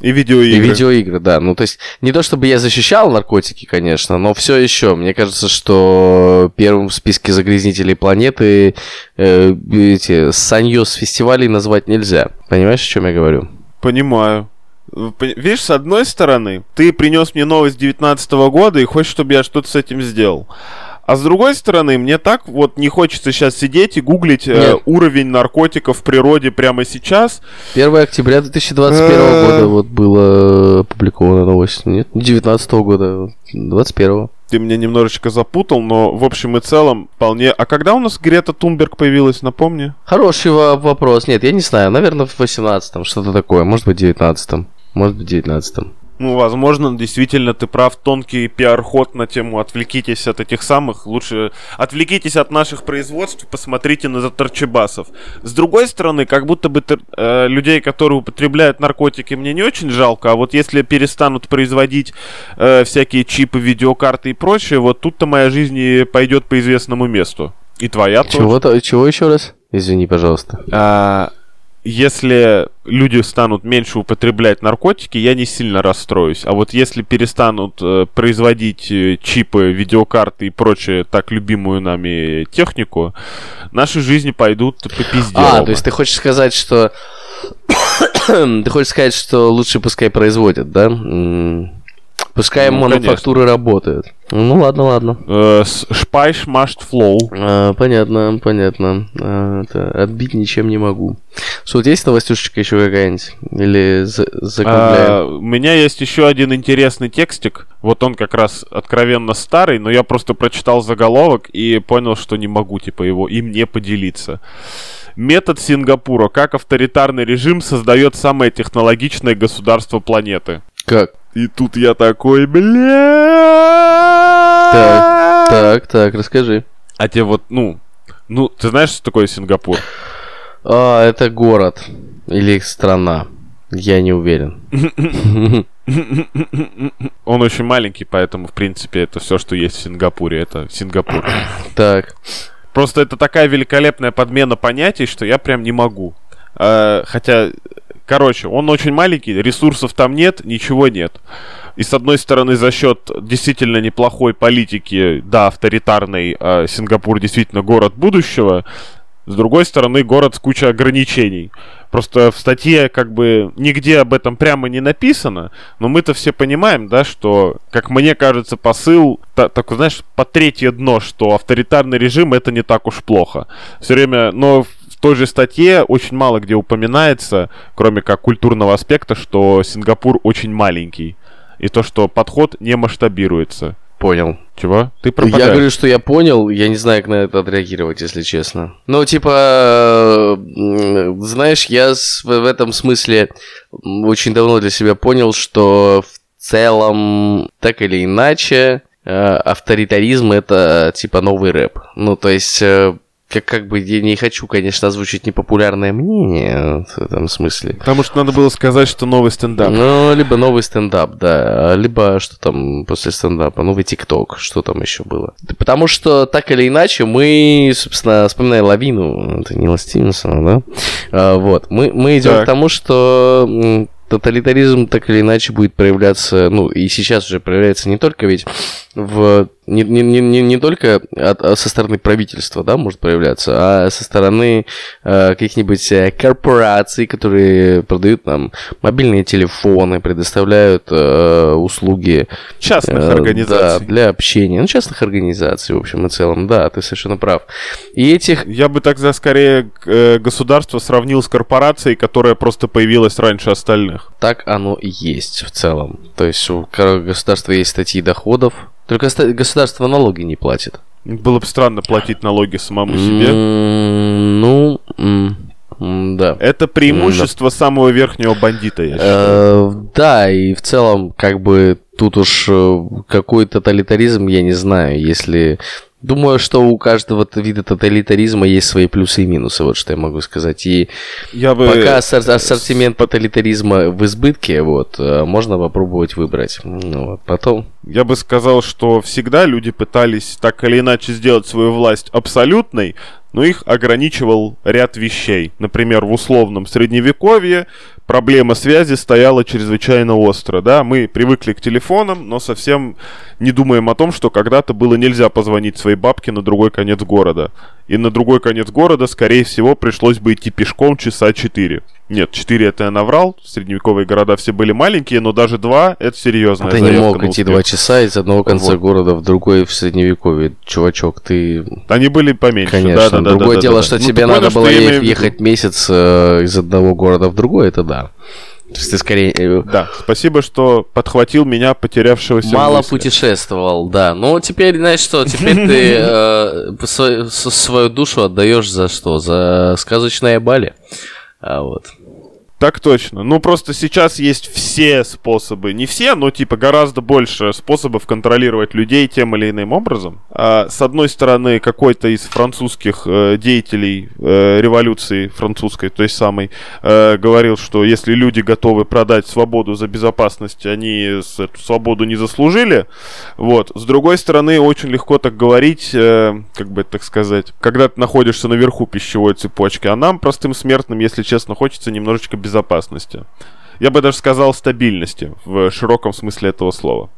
И видеоигры. И видеоигры, да. Ну, то есть, не то чтобы я защищал наркотики, конечно, но все еще. Мне кажется, что первым в списке загрязнителей планеты э, эти саньё с фестивалей назвать нельзя. Понимаешь, о чем я говорю? Понимаю. Пон- Видишь, с одной стороны, ты принес мне новость 19 года и хочешь, чтобы я что-то с этим сделал. А с другой стороны, мне так вот не хочется сейчас сидеть и гуглить э, уровень наркотиков в природе прямо сейчас. 1 октября 2021 Э. года вот была опубликована новость. Нет, не 19 года, 21 Ты меня немножечко запутал, но в общем и целом вполне... А когда у нас Грета Тунберг появилась, напомни? Хороший во- вопрос. Нет, я не знаю. Наверное, в 18-м, что-то такое. Может быть, в 19-м. Может быть, в 19-м. Ну, возможно, действительно, ты прав. Тонкий пиар-ход на тему «отвлекитесь от этих самых». Лучше отвлекитесь от наших производств, посмотрите на заторчебасов. С другой стороны, как будто бы э, людей, которые употребляют наркотики, мне не очень жалко. А вот если перестанут производить э, всякие чипы, видеокарты и прочее, вот тут-то моя жизнь пойдет по известному месту. И твоя чего тоже. Чего еще раз? Извини, пожалуйста. А, если люди станут меньше употреблять наркотики, я не сильно расстроюсь. А вот если перестанут э, производить э, чипы, видеокарты и прочее так любимую нами технику, наши жизни пойдут по пизде. А, то есть ты хочешь сказать, что... [coughs] ты хочешь сказать, что лучше пускай производят, да? Пускай ну, мануфактуры конечно. работают. Ну ладно, ладно. Э, Шпайш машт флоу. А, понятно, понятно. А, это, отбить ничем не могу. Вот есть новостюшечка еще какая-нибудь? Или за? А, у меня есть еще один интересный текстик. Вот он как раз откровенно старый, но я просто прочитал заголовок и понял, что не могу, типа, его им не поделиться. Метод Сингапура. Как авторитарный режим создает самое технологичное государство планеты. Как? И тут я такой, бля. Так, так, так, расскажи. А тебе вот, ну, ну, ты знаешь, что такое Сингапур? А, это город или страна. Я не уверен. [laughs] Он очень маленький, поэтому, в принципе, это все, что есть в Сингапуре. Это Сингапур. Так. Просто это такая великолепная подмена понятий, что я прям не могу. А, хотя Короче, он очень маленький, ресурсов там нет, ничего нет. И с одной стороны, за счет действительно неплохой политики, да, авторитарный, э, Сингапур действительно город будущего. С другой стороны, город с кучей ограничений. Просто в статье как бы нигде об этом прямо не написано, но мы-то все понимаем, да, что, как мне кажется, посыл, та, такой, знаешь, по третье дно, что авторитарный режим это не так уж плохо. Все время, но той же статье очень мало где упоминается, кроме как культурного аспекта, что Сингапур очень маленький. И то, что подход не масштабируется. Понял. Чего? Ты пропадаешь. Я говорю, что я понял, я не знаю, как на это отреагировать, если честно. Ну, типа, знаешь, я в этом смысле очень давно для себя понял, что в целом, так или иначе, э, авторитаризм это типа новый рэп. Ну, то есть э, как, как бы я не хочу, конечно, озвучить непопулярное мнение в этом смысле. Потому что надо было сказать, что новый стендап. Ну, либо новый стендап, да. Либо что там после стендапа, новый ТикТок, что там еще было. Потому что так или иначе мы, собственно, вспоминая лавину, это не Стивенсона, да? А, вот. Мы, мы идем так. к тому, что тоталитаризм так или иначе будет проявляться, ну, и сейчас уже проявляется не только ведь в не, не, не, не только от, а со стороны правительства, да, может проявляться, а со стороны э, каких-нибудь э, корпораций, которые продают нам мобильные телефоны, предоставляют э, услуги частных э, организаций. Да, для общения. Ну, частных организаций, в общем и целом, да, ты совершенно прав. И этих... Я бы тогда скорее э, государство сравнил с корпорацией, которая просто появилась раньше остальных. Так оно и есть в целом. То есть у государства есть статьи доходов, только государство налоги не платит. Было бы странно платить налоги самому себе. Ну, да. Это преимущество самого верхнего бандита, я считаю. Э, да, и в целом, как бы тут уж э, какой тоталитаризм, я не знаю, если Думаю, что у каждого вида тоталитаризма есть свои плюсы и минусы, вот что я могу сказать. И я бы... пока ассортимент тоталитаризма в избытке, вот, э, можно попробовать выбрать. Ну, вот, потом... Я бы сказал, что всегда люди пытались так или иначе сделать свою власть абсолютной, но их ограничивал ряд вещей. Например, в условном средневековье проблема связи стояла чрезвычайно остро. Да? Мы привыкли к телефонам, но совсем не думаем о том, что когда-то было нельзя позвонить своей бабке на другой конец города. И на другой конец города, скорее всего, пришлось бы идти пешком часа четыре. Нет, 4 это я наврал. Средневековые города все были маленькие, но даже 2 это серьезно. Ты не мог идти 2 часа из одного конца вот. города в другой в Средневековье. Чувачок, ты... Они были поменьше, Конечно. Да, да, Другое да, дело, да, что да. тебе ну, надо было е- ехать месяц э, из одного города в другой, это да. То есть ты скорее... Э, да, спасибо, что подхватил меня, потерявшегося Мало мысли. путешествовал, да. Ну, теперь, знаешь что, теперь ты э, свою душу отдаешь за что? За сказочное Бали. А вот. Так точно. Ну, просто сейчас есть все способы. Не все, но, типа, гораздо больше способов контролировать людей тем или иным образом. А, с одной стороны, какой-то из французских э, деятелей э, революции французской, той самой, э, говорил, что если люди готовы продать свободу за безопасность, они эту свободу не заслужили. Вот. С другой стороны, очень легко так говорить, э, как бы так сказать, когда ты находишься наверху пищевой цепочки. А нам, простым смертным, если честно, хочется немножечко безопасности. Я бы даже сказал стабильности в широком смысле этого слова.